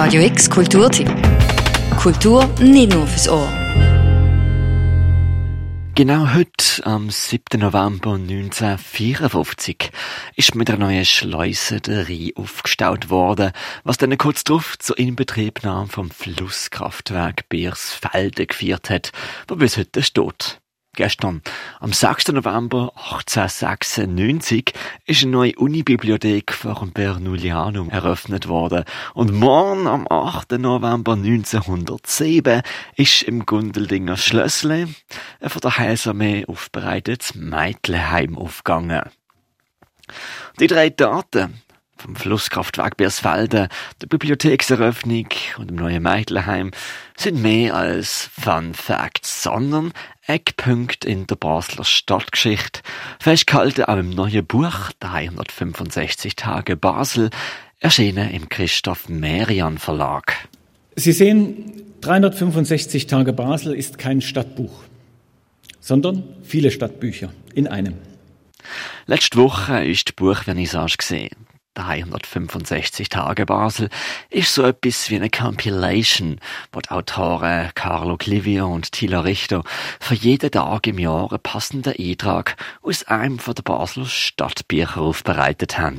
Radio X Kulturtipp. Kultur nicht nur fürs Ohr. Genau heute, am 7. November 1954, ist mit einer neuen Schleuse der Rhein aufgestaut worden, was dann kurz darauf zur Inbetriebnahme vom Flusskraftwerk Biersfelde geführt hat, wo bis heute steht. Gestern, am 6. November 1896, ist eine neue Unibibliothek vor dem Bernoullianum eröffnet worden. Und morgen, am 8. November 1907, ist im Gundeldinger Schlössle ein von der Heilsarmee aufbereitetes Meitleheim aufgegangen. Die drei Daten, vom Flusskraftwerk Bersfelde, der Bibliothekseröffnung und dem neuen Meitleheim sind mehr als Fun Facts, sondern Eckpunkte in der Basler Stadtgeschichte, festgehalten auch im neuen Buch 365 Tage Basel, erschienen im Christoph Merian Verlag. Sie sehen, 365 Tage Basel ist kein Stadtbuch, sondern viele Stadtbücher in einem. Letzte Woche ist die Buchvernissage gesehen. 365 Tage Basel ist so etwas wie eine Compilation, wo die Autoren Carlo Clivio und Tila Richter für jeden Tag im Jahr einen passenden Eintrag aus einem von der Basler Stadtbücher aufbereitet haben.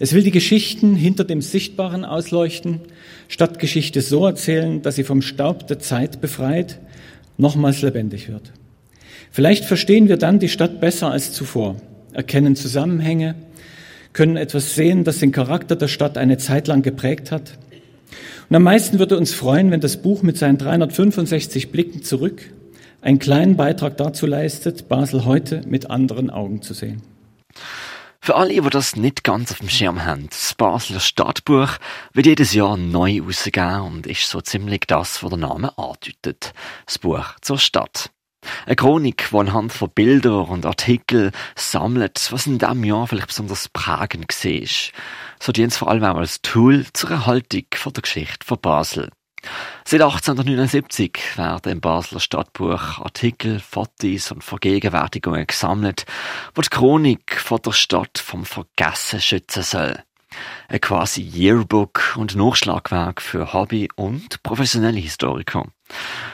Es will die Geschichten hinter dem Sichtbaren ausleuchten, Stadtgeschichte so erzählen, dass sie vom Staub der Zeit befreit, nochmals lebendig wird. Vielleicht verstehen wir dann die Stadt besser als zuvor, erkennen Zusammenhänge, können etwas sehen, das den Charakter der Stadt eine Zeit lang geprägt hat. Und am meisten würde uns freuen, wenn das Buch mit seinen 365 Blicken zurück einen kleinen Beitrag dazu leistet, Basel heute mit anderen Augen zu sehen. Für alle, die das nicht ganz auf dem Schirm haben, das Basler Stadtbuch wird jedes Jahr neu rausgegeben und ist so ziemlich das, was der Name andeutet. Das Buch zur Stadt. Eine Chronik, die anhand von Bildern und Artikeln sammelt, was in diesem Jahr vielleicht besonders prägend war. So dient es vor allem auch als Tool zur Erhaltung von der Geschichte von Basel. Seit 1879 werden im Basler Stadtbuch Artikel, Fotos und Vergegenwärtigungen gesammelt, wo die Chronik von der Stadt vom Vergessen schützen soll. Ein quasi Yearbook und Nachschlagwerk für Hobby- und professionelle Historiker.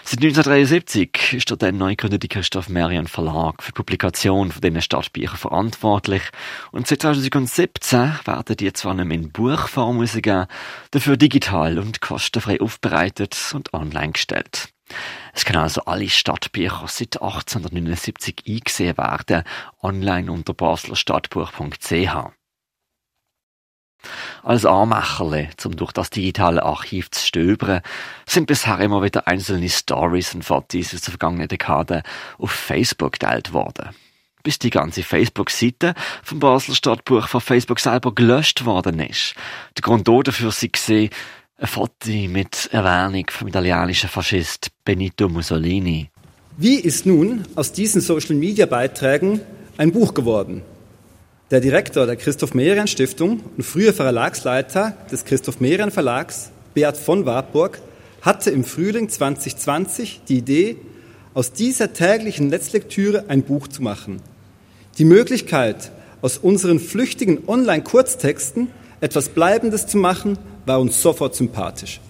Seit 1973 ist der dann neu gegründete Christoph Merian Verlag für die Publikation von diesen Stadtbüchern verantwortlich. Und seit 2017 werden die zwar nicht mehr in Buchform rausgegeben, dafür digital und kostenfrei aufbereitet und online gestellt. Es können also alle Stadtbücher seit 1879 eingesehen werden, online unter baslerstadtbuch.ch. Als Anmacherle, um durch das digitale Archiv zu stöbern, sind bisher immer wieder einzelne Stories und Fotos aus der vergangenen Dekade auf Facebook geteilt worden. Bis die ganze Facebook-Seite vom Basel Stadtbuch von Facebook selber gelöscht worden ist. Der Grund dafür gesehen, ein Foto mit Erwähnung vom italienischen Faschist Benito Mussolini. Wie ist nun aus diesen Social-Media-Beiträgen ein Buch geworden? Der Direktor der Christoph Merian Stiftung und früher Verlagsleiter des Christoph Merian Verlags, Beat von Warburg, hatte im Frühling 2020 die Idee, aus dieser täglichen Netzlektüre ein Buch zu machen. Die Möglichkeit, aus unseren flüchtigen Online-Kurztexten etwas Bleibendes zu machen, war uns sofort sympathisch.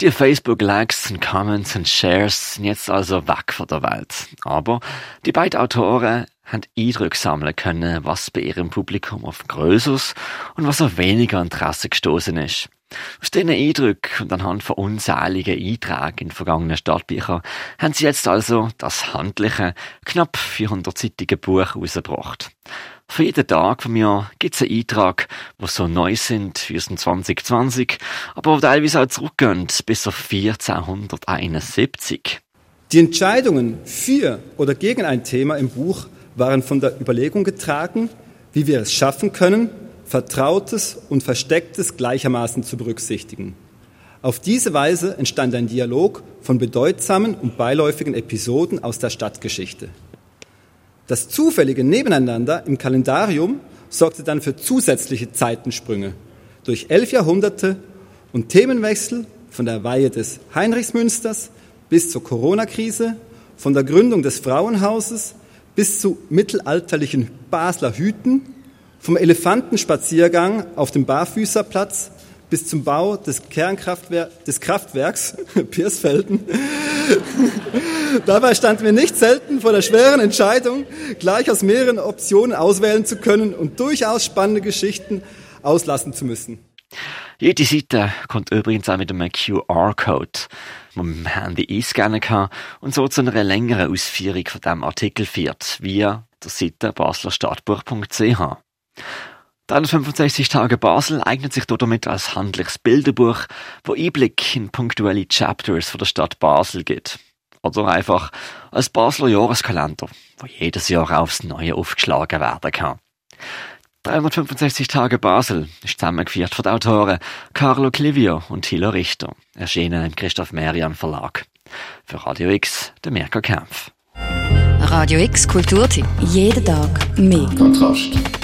Die Facebook-Likes und Comments und Shares sind jetzt also weg von der Welt. Aber die beiden Autoren haben Eindrücke sammeln können, was bei ihrem Publikum auf Größeres und was auf weniger Interesse gestoßen ist. Aus diesen Eindrücken und anhand von unzähligen Einträgen in vergangenen Stadtbüchern haben sie jetzt also das handliche, knapp 400-seitige Buch herausgebracht. Für jeden Tag vom Jahr gibt es einen Eintrag, der so neu sind wie aus dem 2020, aber auch teilweise auch zurückgehen bis auf 1471. Die Entscheidungen für oder gegen ein Thema im Buch waren von der Überlegung getragen, wie wir es schaffen können, Vertrautes und Verstecktes gleichermaßen zu berücksichtigen. Auf diese Weise entstand ein Dialog von bedeutsamen und beiläufigen Episoden aus der Stadtgeschichte. Das zufällige Nebeneinander im Kalendarium sorgte dann für zusätzliche Zeitensprünge durch elf Jahrhunderte und Themenwechsel von der Weihe des Heinrichsmünsters bis zur Corona-Krise, von der Gründung des Frauenhauses bis zu mittelalterlichen Basler Hüten, vom Elefantenspaziergang auf dem Barfüßerplatz bis zum Bau des Kernkraftwer des Kraftwerks Piersfelden. Dabei standen wir nicht selten vor der schweren Entscheidung, gleich aus mehreren Optionen auswählen zu können und durchaus spannende Geschichten auslassen zu müssen. Jede Seite kommt übrigens auch mit einem QR-Code, den man mit dem Handy einscannen kann und so zu einer längeren Ausführung von diesem Artikel führt, via der Seite baslerstadtbuch.ch. 365 Tage Basel eignet sich damit als handliches Bilderbuch, wo Einblick in punktuelle Chapters von der Stadt Basel gibt. Oder einfach als Basler Jahreskalender, wo jedes Jahr aufs Neue aufgeschlagen werden kann. 365 Tage Basel ist zusammengeführt von den Autoren Carlo Clivio und Thilo Richter, erschienen im Christoph Merian Verlag. Für Radio X, der Mirko Kempf. Radio X Kulturtipp. Jeden Tag mehr. Kontrast.